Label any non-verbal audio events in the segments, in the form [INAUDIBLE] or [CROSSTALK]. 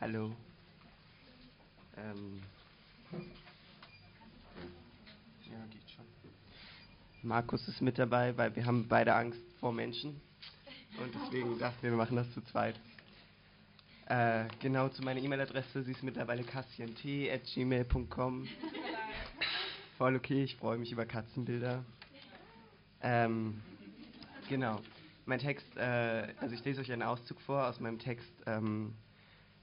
Hallo. Ähm. Ja, geht schon. Markus ist mit dabei, weil wir haben beide Angst vor Menschen. Und deswegen [LAUGHS] dachten wir, wir machen das zu zweit. Äh, genau zu meiner E-Mail-Adresse, sie ist mittlerweile kassiant.gmail.com. Voll okay, ich freue mich über Katzenbilder. Ähm, genau. Mein Text, äh, also ich lese euch einen Auszug vor aus meinem Text ähm,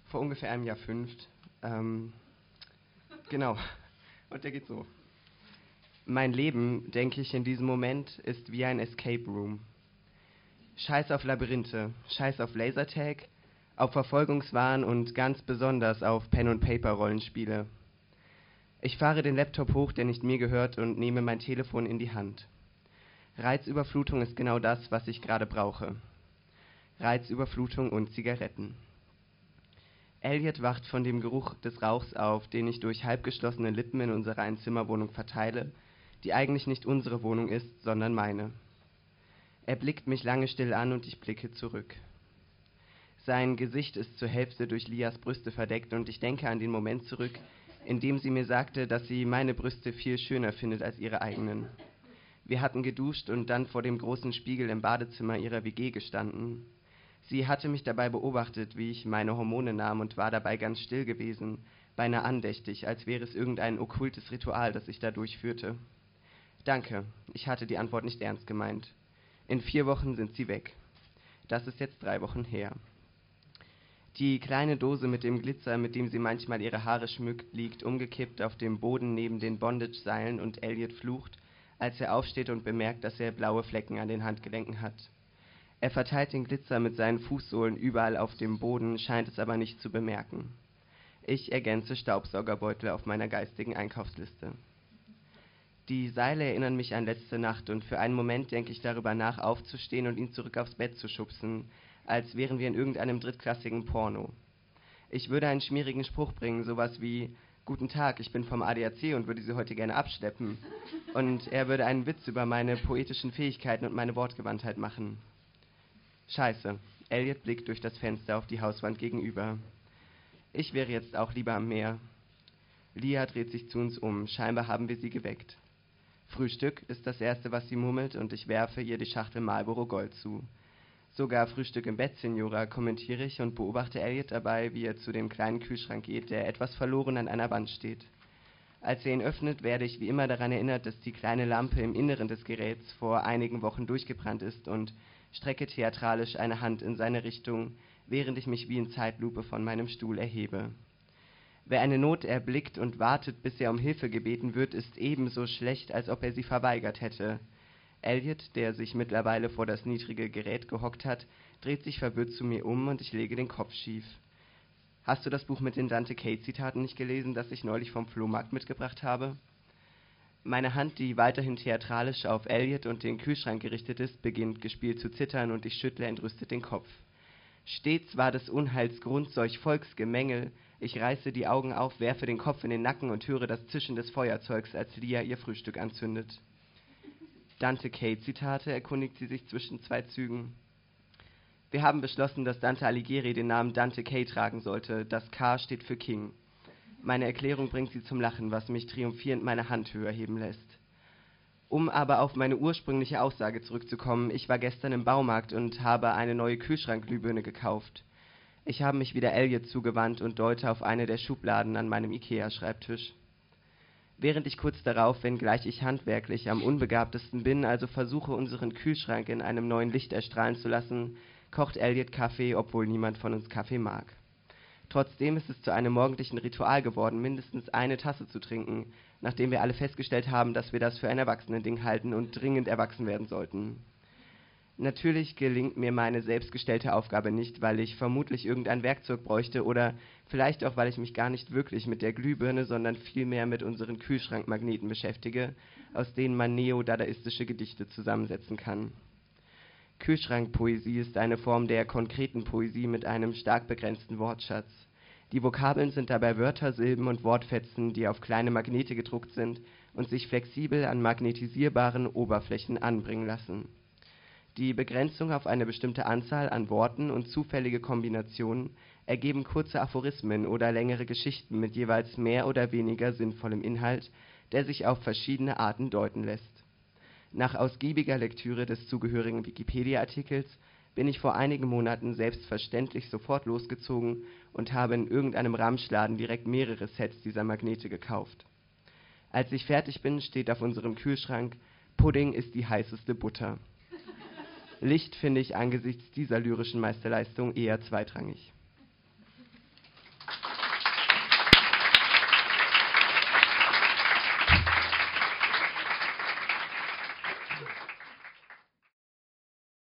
vor ungefähr einem Jahr fünft. Ähm, genau. Und der geht so. Mein Leben, denke ich in diesem Moment, ist wie ein Escape Room. Scheiß auf Labyrinthe, scheiß auf Lasertag, auf Verfolgungswahn und ganz besonders auf Pen- und Paper-Rollenspiele. Ich fahre den Laptop hoch, der nicht mir gehört, und nehme mein Telefon in die Hand. Reizüberflutung ist genau das, was ich gerade brauche. Reizüberflutung und Zigaretten. Elliot wacht von dem Geruch des Rauchs auf, den ich durch halbgeschlossene Lippen in unserer Einzimmerwohnung verteile, die eigentlich nicht unsere Wohnung ist, sondern meine. Er blickt mich lange still an und ich blicke zurück. Sein Gesicht ist zur Hälfte durch Lias Brüste verdeckt und ich denke an den Moment zurück, in dem sie mir sagte, dass sie meine Brüste viel schöner findet als ihre eigenen. Wir hatten geduscht und dann vor dem großen Spiegel im Badezimmer ihrer WG gestanden. Sie hatte mich dabei beobachtet, wie ich meine Hormone nahm und war dabei ganz still gewesen, beinahe andächtig, als wäre es irgendein okkultes Ritual, das ich da durchführte. Danke, ich hatte die Antwort nicht ernst gemeint. In vier Wochen sind sie weg. Das ist jetzt drei Wochen her. Die kleine Dose mit dem Glitzer, mit dem sie manchmal ihre Haare schmückt, liegt umgekippt auf dem Boden neben den Bondage-Seilen und Elliot flucht, als er aufsteht und bemerkt, dass er blaue Flecken an den Handgelenken hat. Er verteilt den Glitzer mit seinen Fußsohlen überall auf dem Boden, scheint es aber nicht zu bemerken. Ich ergänze Staubsaugerbeutel auf meiner geistigen Einkaufsliste. Die Seile erinnern mich an letzte Nacht und für einen Moment denke ich darüber nach, aufzustehen und ihn zurück aufs Bett zu schubsen, als wären wir in irgendeinem drittklassigen Porno. Ich würde einen schmierigen Spruch bringen, sowas wie Guten Tag, ich bin vom ADAC und würde Sie heute gerne abschleppen. Und er würde einen Witz über meine poetischen Fähigkeiten und meine Wortgewandtheit machen. Scheiße. Elliot blickt durch das Fenster auf die Hauswand gegenüber. Ich wäre jetzt auch lieber am Meer. Lia dreht sich zu uns um. Scheinbar haben wir sie geweckt. Frühstück ist das Erste, was sie murmelt, und ich werfe ihr die Schachtel Marlboro Gold zu. Sogar Frühstück im Bett, Signora, kommentiere ich und beobachte Elliot dabei, wie er zu dem kleinen Kühlschrank geht, der etwas verloren an einer Wand steht. Als er ihn öffnet, werde ich wie immer daran erinnert, dass die kleine Lampe im Inneren des Geräts vor einigen Wochen durchgebrannt ist und strecke theatralisch eine Hand in seine Richtung, während ich mich wie in Zeitlupe von meinem Stuhl erhebe. Wer eine Not erblickt und wartet, bis er um Hilfe gebeten wird, ist ebenso schlecht, als ob er sie verweigert hätte. Elliot, der sich mittlerweile vor das niedrige Gerät gehockt hat, dreht sich verwirrt zu mir um und ich lege den Kopf schief. Hast du das Buch mit den Dante Kate Zitaten nicht gelesen, das ich neulich vom Flohmarkt mitgebracht habe? Meine Hand, die weiterhin theatralisch auf Elliot und den Kühlschrank gerichtet ist, beginnt gespielt zu zittern und ich schüttle entrüstet den Kopf. Stets war des Unheils Grund solch Volksgemengel, ich reiße die Augen auf, werfe den Kopf in den Nacken und höre das Zischen des Feuerzeugs, als Lia ihr Frühstück anzündet. Dante Kate-Zitate, erkundigt sie sich zwischen zwei Zügen. Wir haben beschlossen, dass Dante Alighieri den Namen Dante Kay tragen sollte. Das K steht für King. Meine Erklärung bringt sie zum Lachen, was mich triumphierend meine Hand höher heben lässt. Um aber auf meine ursprüngliche Aussage zurückzukommen, ich war gestern im Baumarkt und habe eine neue Kühlschrankglühbirne gekauft. Ich habe mich wieder Elliot zugewandt und deute auf eine der Schubladen an meinem Ikea-Schreibtisch. Während ich kurz darauf, wenngleich ich handwerklich am unbegabtesten bin, also versuche, unseren Kühlschrank in einem neuen Licht erstrahlen zu lassen, kocht Elliot Kaffee, obwohl niemand von uns Kaffee mag. Trotzdem ist es zu einem morgendlichen Ritual geworden, mindestens eine Tasse zu trinken, nachdem wir alle festgestellt haben, dass wir das für ein Erwachsenending halten und dringend erwachsen werden sollten. Natürlich gelingt mir meine selbstgestellte Aufgabe nicht, weil ich vermutlich irgendein Werkzeug bräuchte oder vielleicht auch, weil ich mich gar nicht wirklich mit der Glühbirne, sondern vielmehr mit unseren Kühlschrankmagneten beschäftige, aus denen man neo-dadaistische Gedichte zusammensetzen kann. Kühlschrankpoesie ist eine Form der konkreten Poesie mit einem stark begrenzten Wortschatz. Die Vokabeln sind dabei Wörter, Silben und Wortfetzen, die auf kleine Magnete gedruckt sind und sich flexibel an magnetisierbaren Oberflächen anbringen lassen die Begrenzung auf eine bestimmte Anzahl an Worten und zufällige Kombinationen ergeben kurze Aphorismen oder längere Geschichten mit jeweils mehr oder weniger sinnvollem Inhalt, der sich auf verschiedene Arten deuten lässt. Nach ausgiebiger Lektüre des zugehörigen Wikipedia-Artikels bin ich vor einigen Monaten selbstverständlich sofort losgezogen und habe in irgendeinem Ramschladen direkt mehrere Sets dieser Magnete gekauft. Als ich fertig bin, steht auf unserem Kühlschrank „ Pudding ist die heißeste Butter [LAUGHS] “. Licht finde ich angesichts dieser lyrischen Meisterleistung eher zweitrangig